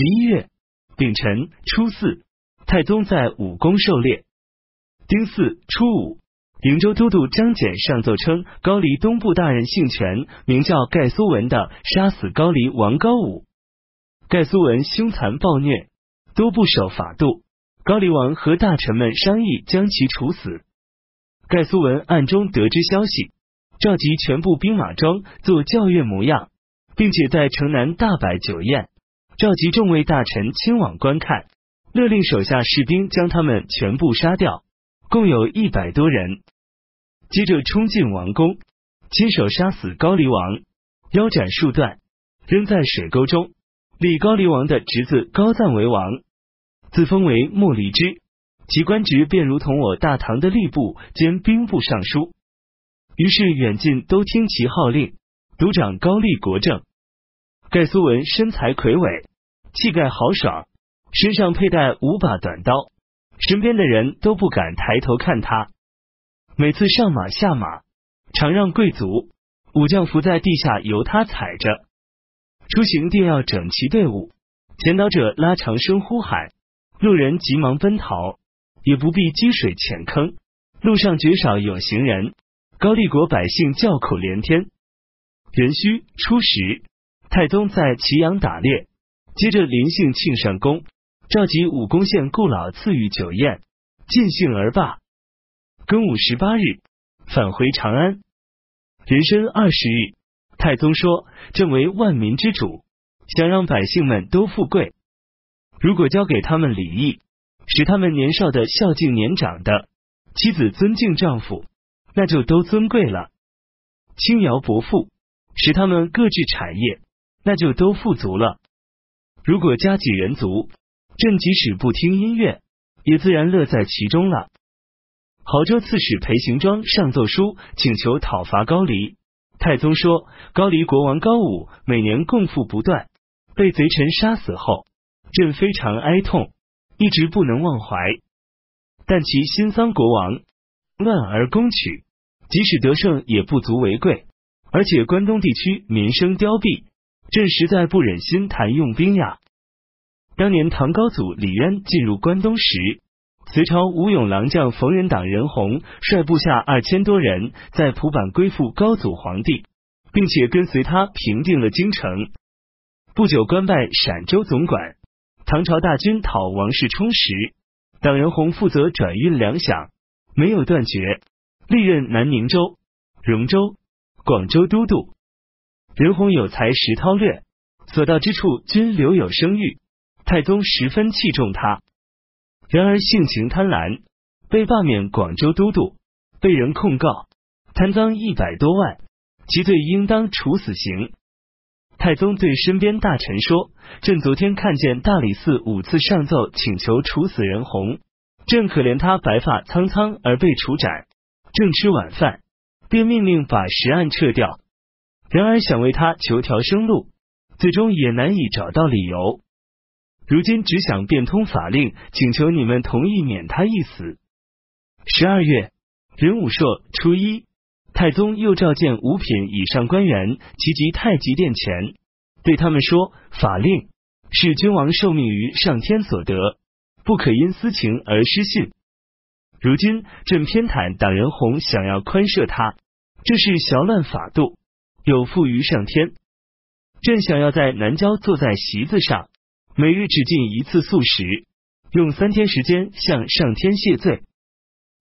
十一月丙辰初四，太宗在武功狩猎。丁巳初五，瀛州都督张俭上奏称，高丽东部大人姓权，名叫盖苏文的，杀死高丽王高武。盖苏文凶残暴虐，都不守法度。高丽王和大臣们商议将其处死。盖苏文暗中得知消息，召集全部兵马装作教阅模样，并且在城南大摆酒宴，召集众位大臣亲往观看，勒令手下士兵将他们全部杀掉，共有一百多人。接着冲进王宫，亲手杀死高丽王，腰斩数段，扔在水沟中，立高丽王的侄子高赞为王，自封为莫离之。其官职便如同我大唐的吏部兼兵部尚书，于是远近都听其号令，独掌高丽国政。盖苏文身材魁伟，气概豪爽，身上佩戴五把短刀，身边的人都不敢抬头看他。每次上马下马，常让贵族武将伏在地下由他踩着。出行定要整齐队伍，前导者拉长声呼喊，路人急忙奔逃。也不必积水浅坑，路上绝少有行人。高丽国百姓叫苦连天。壬戌初十，太宗在祁阳打猎，接着临幸庆善宫，召集武功县顾老赐予酒宴，尽兴而罢。庚午十八日，返回长安。壬申二十日，太宗说：“朕为万民之主，想让百姓们都富贵，如果交给他们礼义。”使他们年少的孝敬年长的，妻子尊敬丈夫，那就都尊贵了；轻徭薄赋，使他们各置产业，那就都富足了。如果家己人足，朕即使不听音乐，也自然乐在其中了。亳州刺史裴行庄上奏书，请求讨伐高丽。太宗说：高丽国王高武每年共富不断，被贼臣杀死后，朕非常哀痛。一直不能忘怀，但其新丧国王乱而攻取，即使得胜也不足为贵。而且关东地区民生凋敝，朕实在不忍心谈用兵呀。当年唐高祖李渊进入关东时，隋朝武勇郎将冯仁党任洪率部下二千多人在蒲坂归附高祖皇帝，并且跟随他平定了京城。不久，官拜陕州总管。唐朝大军讨王世充时，党人洪负责转运粮饷，没有断绝，历任南宁州、荣州、广州都督。任洪有才识韬略，所到之处均留有声誉，太宗十分器重他。然而性情贪婪，被罢免广州都督，被人控告贪赃一百多万，其罪应当处死刑。太宗对身边大臣说：“朕昨天看见大理寺五次上奏请求处死任洪，朕可怜他白发苍苍而被处斩。正吃晚饭，便命令把实案撤掉。然而想为他求条生路，最终也难以找到理由。如今只想变通法令，请求你们同意免他一死。”十二月壬午朔初一。太宗又召见五品以上官员，齐集太极殿前，对他们说：“法令是君王受命于上天所得，不可因私情而失信。如今朕偏袒党人红，想要宽赦他，这是淆乱法度，有负于上天。朕想要在南郊坐在席子上，每日只进一次素食，用三天时间向上天谢罪。”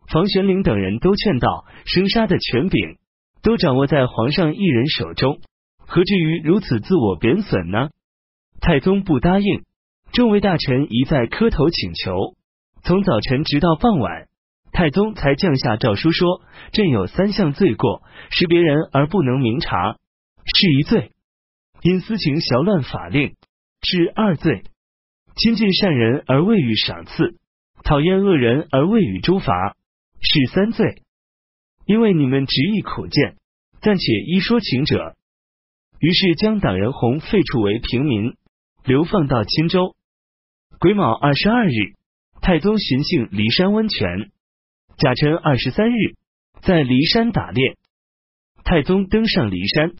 房玄龄等人都劝道：“生杀的权柄都掌握在皇上一人手中，何至于如此自我贬损呢？”太宗不答应，众位大臣一再磕头请求。从早晨直到傍晚，太宗才降下诏书说：“朕有三项罪过，识别人而不能明察，是一罪；因私情淆乱法令，是二罪；亲近善人而未予赏赐，讨厌恶人而未予诛罚。”是三罪，因为你们执意苦谏，暂且依说情者。于是将党人洪废黜为平民，流放到钦州。癸卯二十二日，太宗巡幸骊山温泉。甲辰二十三日，在骊山打猎。太宗登上骊山，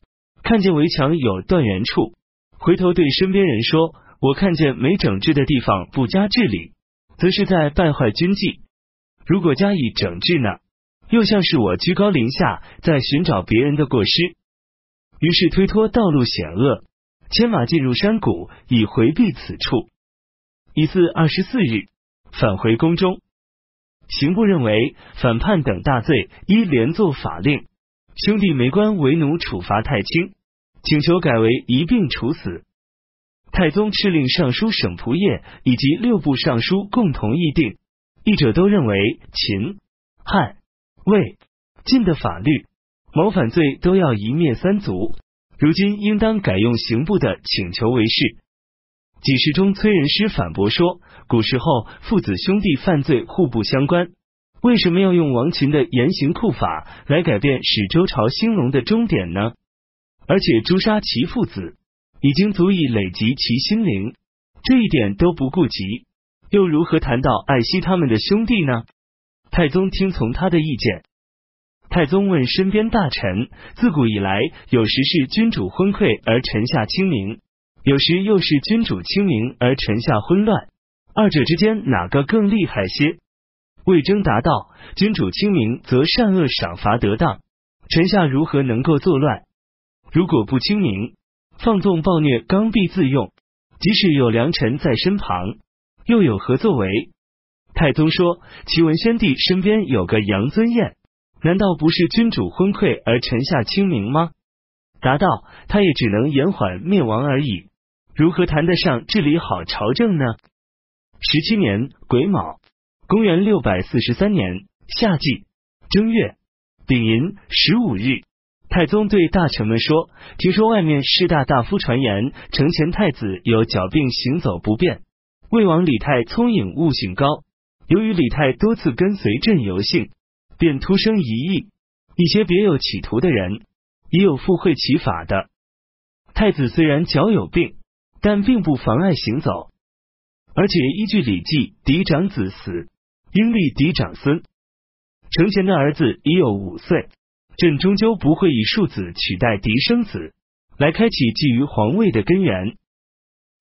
看见围墙有断垣处，回头对身边人说：“我看见没整治的地方不加治理，则是在败坏军纪；如果加以整治呢，又像是我居高临下，在寻找别人的过失。于是推脱道路险恶，牵马进入山谷，以回避此处。乙巳二十四日，返回宫中。刑部认为反叛等大罪，依连坐法令，兄弟没官为奴，处罚太轻，请求改为一并处死。太宗敕令尚书省仆射以及六部尚书共同议定，议者都认为秦、汉、魏、晋的法律，谋反罪都要一灭三族，如今应当改用刑部的请求为是。几事中崔仁师反驳说。古时候，父子兄弟犯罪互不相关，为什么要用王秦的严刑酷法来改变使周朝兴隆的终点呢？而且诛杀其父子已经足以累及其心灵，这一点都不顾及，又如何谈到爱惜他们的兄弟呢？太宗听从他的意见。太宗问身边大臣：自古以来，有时是君主昏聩而臣下清明，有时又是君主清明而臣下昏乱。二者之间哪个更厉害些？魏征答道：“君主清明，则善恶赏罚得当；臣下如何能够作乱？如果不清明，放纵暴虐，刚愎自用，即使有良臣在身旁，又有何作为？”太宗说：“齐文宣帝身边有个杨尊彦，难道不是君主昏聩而臣下清明吗？”答道：“他也只能延缓灭亡而已，如何谈得上治理好朝政呢？”十七年癸卯，公元六百四十三年夏季正月丙寅十五日，太宗对大臣们说：“听说外面士大大夫传言，承前太子有脚病，行走不便。魏王李泰聪颖，悟性高。由于李泰多次跟随朕游幸，便突生疑义。一些别有企图的人，也有附会其法的。太子虽然脚有病，但并不妨碍行走。”而且依据《礼记》，嫡长子死，应立嫡长孙。承前的儿子已有五岁，朕终究不会以庶子取代嫡生子，来开启觊觎皇位的根源。